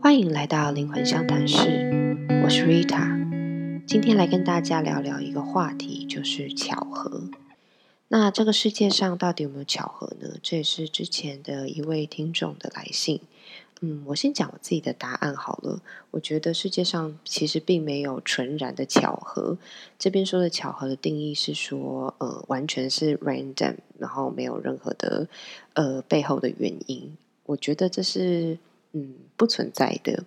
欢迎来到灵魂相谈室，我是 Rita。今天来跟大家聊聊一个话题，就是巧合。那这个世界上到底有没有巧合呢？这也是之前的一位听众的来信。嗯，我先讲我自己的答案好了。我觉得世界上其实并没有纯然的巧合。这边说的巧合的定义是说，呃，完全是 random，然后没有任何的呃背后的原因。我觉得这是嗯不存在的。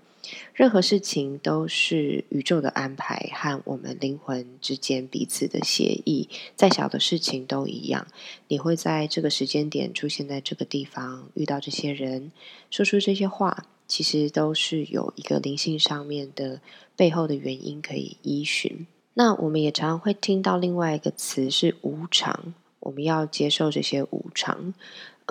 任何事情都是宇宙的安排和我们灵魂之间彼此的协议。再小的事情都一样，你会在这个时间点出现在这个地方，遇到这些人，说出这些话，其实都是有一个灵性上面的背后的原因可以依循。那我们也常常会听到另外一个词是无常，我们要接受这些无常。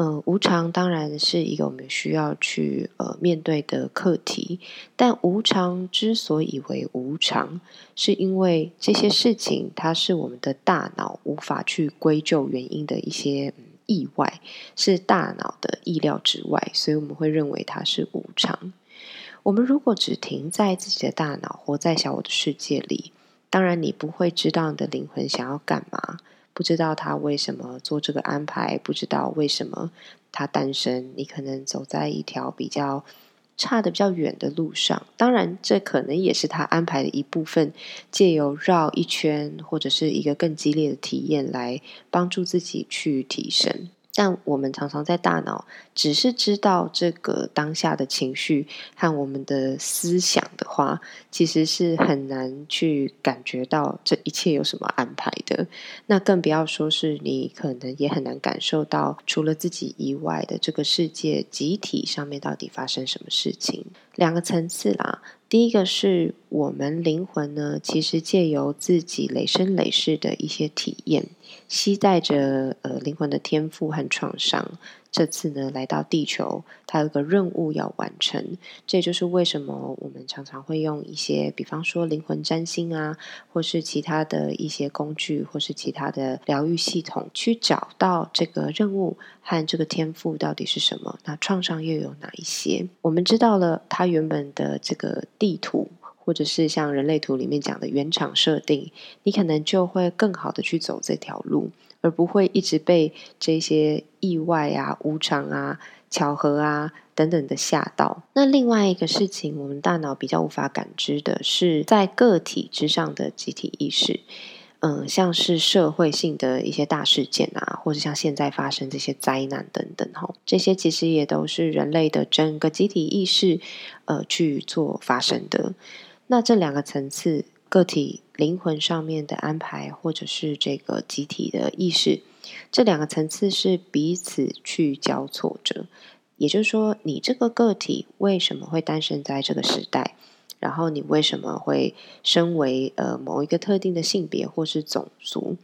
嗯，无常当然是一个我们需要去呃面对的课题，但无常之所以为无常，是因为这些事情它是我们的大脑无法去归咎原因的一些意外，是大脑的意料之外，所以我们会认为它是无常。我们如果只停在自己的大脑，活在小我的世界里，当然你不会知道你的灵魂想要干嘛。不知道他为什么做这个安排，不知道为什么他诞生。你可能走在一条比较差的、比较远的路上，当然这可能也是他安排的一部分，借由绕一圈或者是一个更激烈的体验来帮助自己去提升。但我们常常在大脑只是知道这个当下的情绪和我们的思想的话，其实是很难去感觉到这一切有什么安排的。那更不要说是你可能也很难感受到除了自己以外的这个世界集体上面到底发生什么事情。两个层次啦。第一个是我们灵魂呢，其实借由自己累生累世的一些体验，携带着呃灵魂的天赋和创伤。这次呢，来到地球，它有个任务要完成。这就是为什么我们常常会用一些，比方说灵魂占星啊，或是其他的一些工具，或是其他的疗愈系统，去找到这个任务和这个天赋到底是什么。那创伤又有哪一些？我们知道了，它原本的这个地图，或者是像人类图里面讲的原厂设定，你可能就会更好的去走这条路。而不会一直被这些意外啊、无常啊、巧合啊等等的吓到。那另外一个事情，我们大脑比较无法感知的是，在个体之上的集体意识，嗯，像是社会性的一些大事件啊，或者像现在发生这些灾难等等，哈，这些其实也都是人类的整个集体意识，呃，去做发生的。那这两个层次。个体灵魂上面的安排，或者是这个集体的意识，这两个层次是彼此去交错着。也就是说，你这个个体为什么会诞生在这个时代？然后你为什么会身为呃某一个特定的性别或是种族，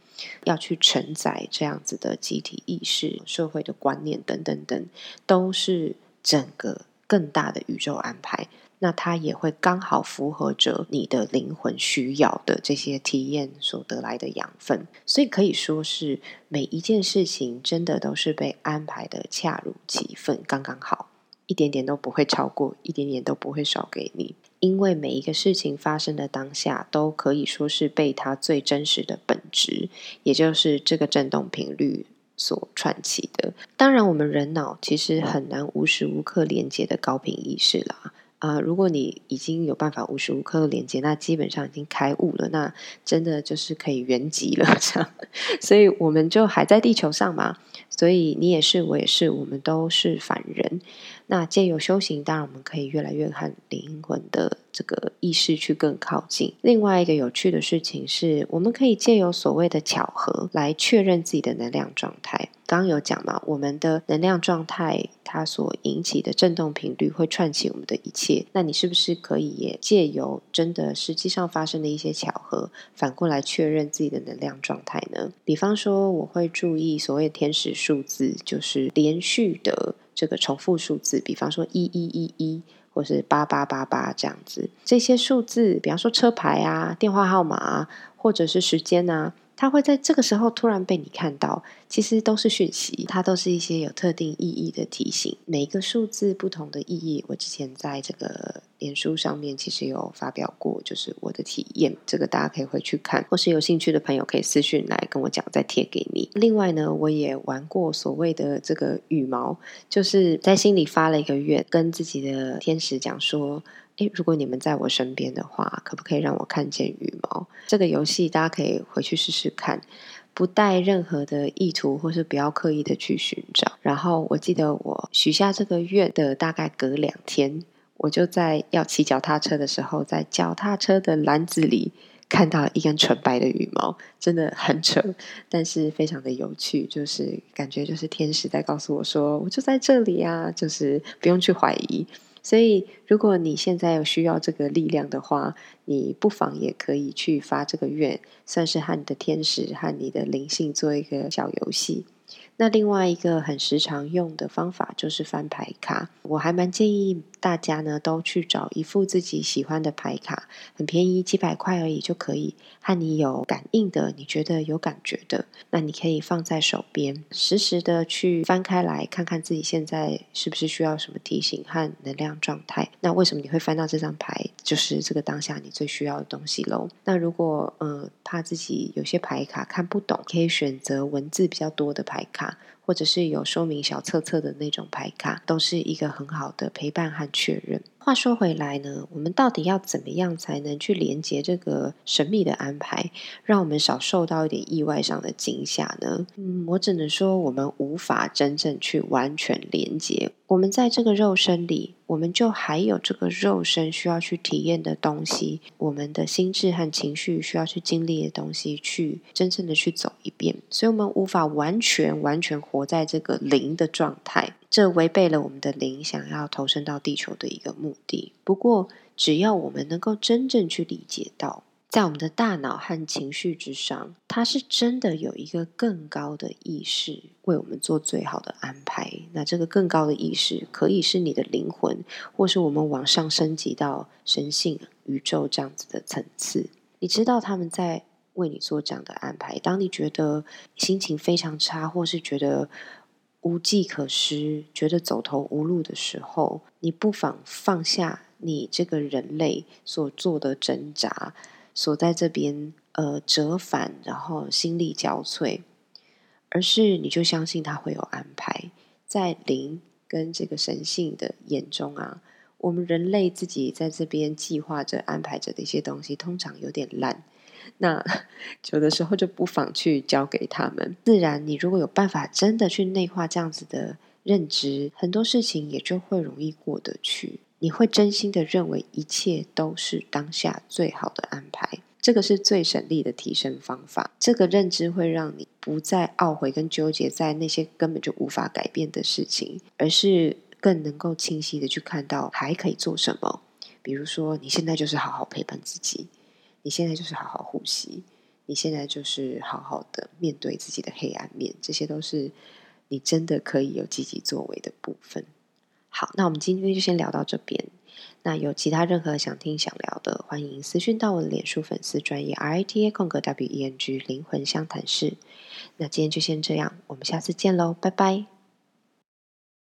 要去承载这样子的集体意识、社会的观念等等等，都是整个更大的宇宙安排。那它也会刚好符合着你的灵魂需要的这些体验所得来的养分，所以可以说是每一件事情真的都是被安排的恰如其分，刚刚好，一点点都不会超过，一点点都不会少给你。因为每一个事情发生的当下，都可以说是被它最真实的本质，也就是这个振动频率所串起的。当然，我们人脑其实很难无时无刻连接的高频意识啦。啊，如果你已经有办法无时无刻连接，那基本上已经开悟了，那真的就是可以圆寂了。这样，所以我们就还在地球上嘛。所以你也是，我也是，我们都是凡人。那借由修行，当然我们可以越来越和灵魂的这个意识去更靠近。另外一个有趣的事情是，我们可以借由所谓的巧合来确认自己的能量状态。刚刚有讲嘛，我们的能量状态它所引起的振动频率会串起我们的一切。那你是不是可以也借由真的实际上发生的一些巧合，反过来确认自己的能量状态呢？比方说，我会注意所谓天使数字，就是连续的这个重复数字，比方说一一一一，或是八八八八这样子。这些数字，比方说车牌啊、电话号码啊，或者是时间啊。它会在这个时候突然被你看到，其实都是讯息，它都是一些有特定意义的提醒。每一个数字不同的意义，我之前在这个脸书上面其实有发表过，就是我的体验，这个大家可以回去看，或是有兴趣的朋友可以私讯来跟我讲，再贴给你。另外呢，我也玩过所谓的这个羽毛，就是在心里发了一个愿，跟自己的天使讲说：“诶，如果你们在我身边的话，可不可以让我看见羽毛？”这个游戏大家可以回去试试看。不带任何的意图，或是不要刻意的去寻找。然后我记得我许下这个愿的大概隔两天，我就在要骑脚踏车的时候，在脚踏车的篮子里看到一根纯白的羽毛，真的很扯，但是非常的有趣，就是感觉就是天使在告诉我说，我就在这里啊，就是不用去怀疑。所以，如果你现在有需要这个力量的话，你不妨也可以去发这个愿，算是和你的天使和你的灵性做一个小游戏。那另外一个很时常用的方法就是翻牌卡，我还蛮建议大家呢都去找一副自己喜欢的牌卡，很便宜，几百块而已就可以，和你有感应的，你觉得有感觉的，那你可以放在手边，实时的去翻开来看看自己现在是不是需要什么提醒和能量状态。那为什么你会翻到这张牌？就是这个当下你最需要的东西喽。那如果呃怕自己有些牌卡看不懂，可以选择文字比较多的牌卡。或者是有说明小册册的那种牌卡，都是一个很好的陪伴和确认。话说回来呢，我们到底要怎么样才能去连接这个神秘的安排，让我们少受到一点意外上的惊吓呢？嗯，我只能说，我们无法真正去完全连接。我们在这个肉身里，我们就还有这个肉身需要去体验的东西，我们的心智和情绪需要去经历的东西，去真正的去走一遍。所以，我们无法完全完全活在这个灵的状态。这违背了我们的灵想要投身到地球的一个目的。不过，只要我们能够真正去理解到，在我们的大脑和情绪之上，它是真的有一个更高的意识为我们做最好的安排。那这个更高的意识，可以是你的灵魂，或是我们往上升级到神性、宇宙这样子的层次。你知道他们在为你做这样的安排。当你觉得心情非常差，或是觉得无计可施，觉得走投无路的时候，你不妨放下你这个人类所做的挣扎，所在这边呃折返，然后心力交瘁，而是你就相信他会有安排。在灵跟这个神性的眼中啊，我们人类自己在这边计划着、安排着的一些东西，通常有点烂。那 有的时候就不妨去交给他们。自然，你如果有办法真的去内化这样子的认知，很多事情也就会容易过得去。你会真心的认为一切都是当下最好的安排，这个是最省力的提升方法。这个认知会让你不再懊悔跟纠结在那些根本就无法改变的事情，而是更能够清晰的去看到还可以做什么。比如说，你现在就是好好陪伴自己。你现在就是好好呼吸，你现在就是好好的面对自己的黑暗面，这些都是你真的可以有积极作为的部分。好，那我们今天就先聊到这边。那有其他任何想听想聊的，欢迎私讯到我的脸书粉丝专业 R I T A 空格 W E N G 灵魂相谈室。那今天就先这样，我们下次见喽，拜拜。